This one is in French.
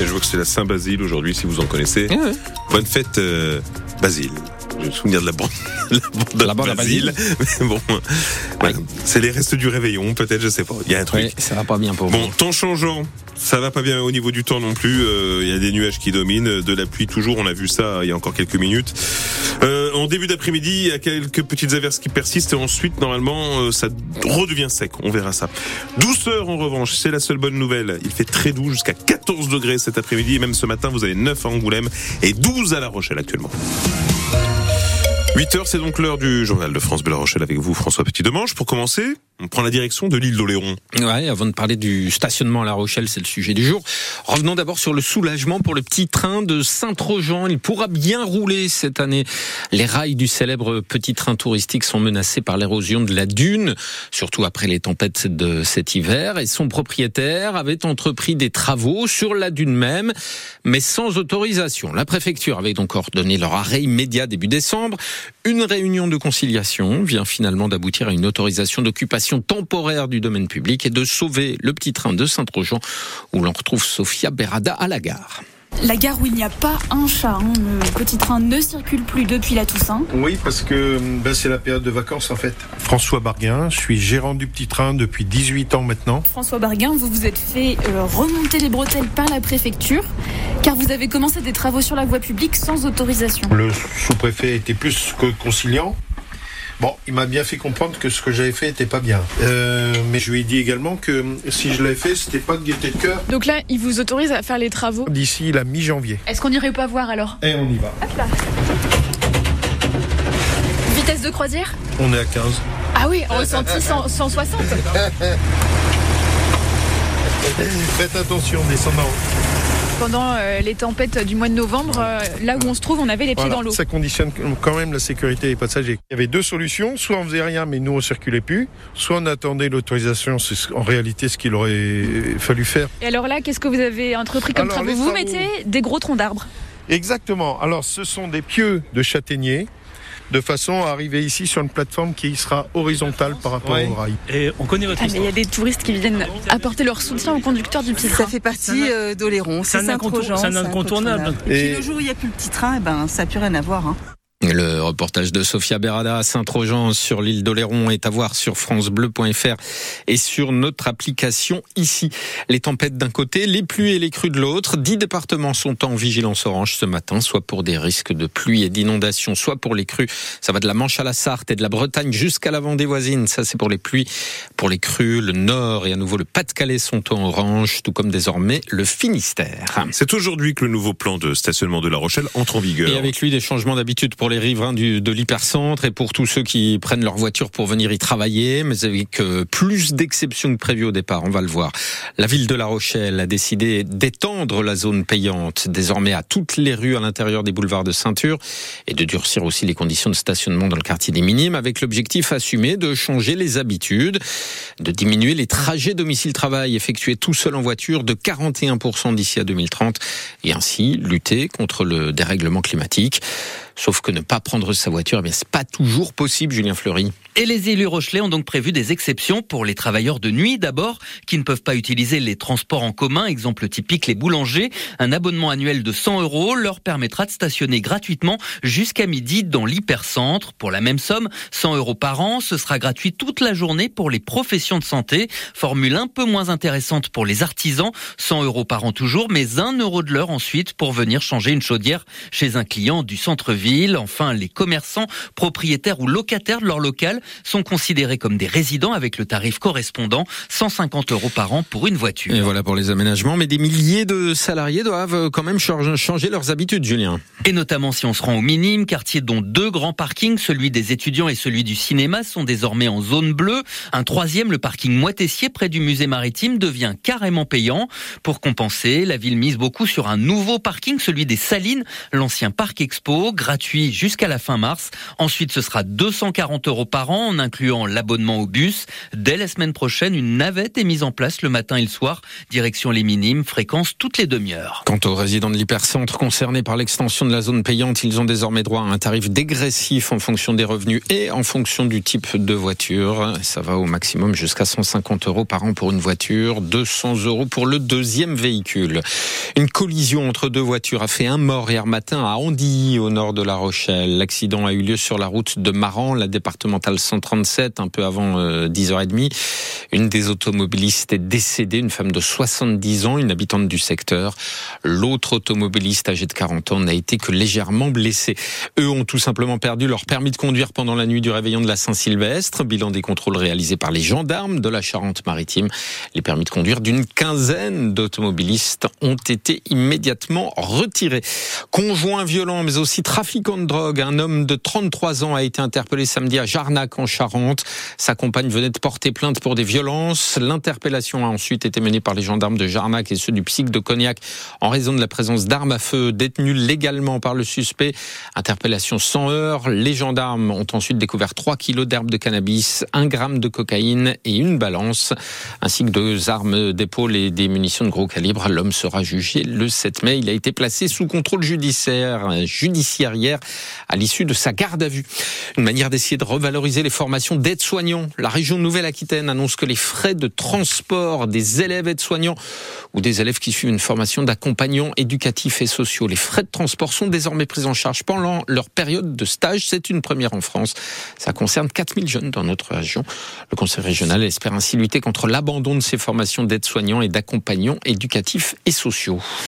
Et je vois que c'est la Saint-Basile aujourd'hui, si vous en connaissez. Bonne fête, euh, Basile. Je me souvenir de la bande, la bande, La bande à Basile. Mais bon, voilà. c'est les restes du réveillon, peut-être, je sais pas. Il y a un truc. Oui, ça va pas bien pour vous. Bon, temps changeant. Ça va pas bien au niveau du temps non plus. Euh, Il y a des nuages qui dominent, de la pluie toujours. On a vu ça il y a encore quelques minutes. En début d'après-midi, il y a quelques petites averses qui persistent et ensuite, normalement, euh, ça redevient sec. On verra ça. Douceur en revanche, c'est la seule bonne nouvelle. Il fait très doux, jusqu'à 14 degrés cet après-midi et même ce matin, vous avez 9 à Angoulême et 12 à La Rochelle actuellement. 8 heures, c'est donc l'heure du journal de France Bleu La Rochelle avec vous, François Petit-Demange. Pour commencer, on prend la direction de l'île d'Oléron. Ouais, avant de parler du stationnement à La Rochelle, c'est le sujet du jour. Revenons d'abord sur le soulagement pour le petit train de Saint-Trojan. Il pourra bien rouler cette année. Les rails du célèbre petit train touristique sont menacés par l'érosion de la dune, surtout après les tempêtes de cet hiver. Et son propriétaire avait entrepris des travaux sur la dune même, mais sans autorisation. La préfecture avait donc ordonné leur arrêt immédiat début décembre. Une réunion de conciliation vient finalement d'aboutir à une autorisation d'occupation temporaire du domaine public et de sauver le petit train de Saint-Trojan où l'on retrouve Sofia Berada à la gare. La gare où il n'y a pas un chat. hein. Le petit train ne circule plus depuis la Toussaint. Oui, parce que ben, c'est la période de vacances en fait. François Barguin, je suis gérant du petit train depuis 18 ans maintenant. François Barguin, vous vous êtes fait euh, remonter les bretelles par la préfecture car vous avez commencé des travaux sur la voie publique sans autorisation. Le sous-préfet était plus que conciliant. Bon, il m'a bien fait comprendre que ce que j'avais fait était pas bien. Euh, mais je lui ai dit également que si je l'avais fait, c'était pas de gaieté de cœur. Donc là, il vous autorise à faire les travaux. D'ici la mi-janvier. Est-ce qu'on n'irait pas voir alors Et on y va. Vitesse de croisière On est à 15. Ah oui, en ressenti 100 160. Faites attention, descendant. Pendant euh, les tempêtes du mois de novembre, euh, là où on se trouve, on avait les pieds Voilà, dans l'eau. ça conditionne quand même la sécurité des passagers. Il y avait deux solutions, soit on faisait rien mais nous on circulait plus, soit on attendait l'autorisation, c'est ce- en réalité ce qu'il aurait fallu faire. Et alors là, qu'est-ce que vous avez entrepris comme Alors, travaux Vous mettez des gros troncs d'arbres. Exactement. Alors ce sont des pieux de châtaignier de façon à arriver ici sur une plateforme qui sera horizontale par rapport Ouais. au rail. Et on connaît votre Ah, il y a des touristes qui viennent apporter leur soutien au conducteur du petit Ça train. fait partie euh, d'Oléron. c'est un incontour- c'est un incontournable. Et, Et- puis le jour où il n'y a plus le petit train, eh ben, ça n'a plus rien à voir. hein. Le reportage de Sofia Berada à Saint-Trojan sur l'île d'Oléron est à voir sur francebleu.fr et sur notre application ici. Les tempêtes d'un côté, les pluies et les crues de l'autre. Dix départements sont en vigilance orange ce matin, soit pour des risques de pluie et d'inondation, soit pour les crues. Ça va de la Manche à la Sarthe et de la Bretagne jusqu'à la Vendée voisine. Ça, c'est pour les pluies. Pour les crues, le Nord et à nouveau le Pas-de-Calais sont en orange, tout comme désormais le Finistère. C'est aujourd'hui que le nouveau plan de stationnement de La Rochelle entre en vigueur. Et avec lui, des changements d'habitude pour les riverains de l'hypercentre et pour tous ceux qui prennent leur voiture pour venir y travailler, mais avec euh, plus d'exceptions que prévu au départ, on va le voir. La ville de La Rochelle a décidé d'étendre la zone payante désormais à toutes les rues à l'intérieur des boulevards de ceinture et de durcir aussi les conditions de stationnement dans le quartier des Minimes avec l'objectif assumé de changer les habitudes, de diminuer les trajets domicile-travail effectués tout seul en voiture de 41% d'ici à 2030 et ainsi lutter contre le dérèglement climatique. Sauf que ne pas prendre sa voiture, eh bien, c'est pas toujours possible, Julien Fleury. Et les élus rochelais ont donc prévu des exceptions pour les travailleurs de nuit d'abord, qui ne peuvent pas utiliser les transports en commun, exemple typique les boulangers. Un abonnement annuel de 100 euros leur permettra de stationner gratuitement jusqu'à midi dans l'hypercentre. Pour la même somme, 100 euros par an, ce sera gratuit toute la journée pour les professions de santé. Formule un peu moins intéressante pour les artisans, 100 euros par an toujours, mais 1 euro de l'heure ensuite pour venir changer une chaudière chez un client du centre-ville. Enfin, les commerçants, propriétaires ou locataires de leur local sont considérés comme des résidents avec le tarif correspondant, 150 euros par an pour une voiture. Et voilà pour les aménagements, mais des milliers de salariés doivent quand même changer changer leurs habitudes, Julien. Et notamment si on se rend au minime, quartier dont deux grands parkings, celui des étudiants et celui du cinéma, sont désormais en zone bleue. Un troisième, le parking Moitessier près du musée maritime, devient carrément payant. Pour compenser, la ville mise beaucoup sur un nouveau parking, celui des Salines, l'ancien parc expo, gratuit jusqu'à la fin mars. Ensuite, ce sera 240 euros par an en incluant l'abonnement au bus. Dès la semaine prochaine, une navette est mise en place le matin et le soir. Direction les minimes, fréquence toutes les demi-heures. Quant aux résidents de l'hypercentre concernés par l'extension de la zone payante, ils ont désormais droit à un tarif dégressif en fonction des revenus et en fonction du type de voiture. Ça va au maximum jusqu'à 150 euros par an pour une voiture, 200 euros pour le deuxième véhicule. Une collision entre deux voitures a fait un mort hier matin à Andilly, au nord de La Rochelle. L'accident a eu lieu sur la route de Maran, la départementale 137, un peu avant 10h30. Euh, une des automobilistes est décédée, une femme de 70 ans, une habitante du secteur. L'autre automobiliste âgé de 40 ans n'a été que légèrement blessé. Eux ont tout simplement perdu leur permis de conduire pendant la nuit du réveillon de la Saint-Sylvestre. Bilan des contrôles réalisés par les gendarmes de la Charente-Maritime. Les permis de conduire d'une quinzaine d'automobilistes ont été immédiatement retirés. Conjoint violent, mais aussi trafiquant de drogue. Un homme de 33 ans a été interpellé samedi à Jarnac en Charente. Sa compagne venait de porter plainte pour des violences. L'interpellation a ensuite été menée par les gendarmes de Jarnac et ceux du psych de Cognac en raison de la présence d'armes à feu détenues légalement par le suspect. Interpellation sans heure. Les gendarmes ont ensuite découvert 3 kilos d'herbes de cannabis, 1 gramme de cocaïne et une balance, ainsi que deux armes d'épaule et des munitions de gros calibre. L'homme sera jugé le 7 mai. Il a été placé sous contrôle judiciaire à l'issue de sa garde à vue. Une manière d'essayer de revaloriser les formations d'aides-soignants. La région Nouvelle-Aquitaine annonce que les frais de transport des élèves aides-soignants ou des élèves qui suivent une formation d'accompagnants éducatifs et sociaux, les frais de transport sont désormais pris en charge pendant leur période de stage. C'est une première en France. Ça concerne 4000 jeunes dans notre région. Le Conseil régional espère ainsi lutter contre l'abandon de ces formations d'aides-soignants et d'accompagnants éducatifs et sociaux.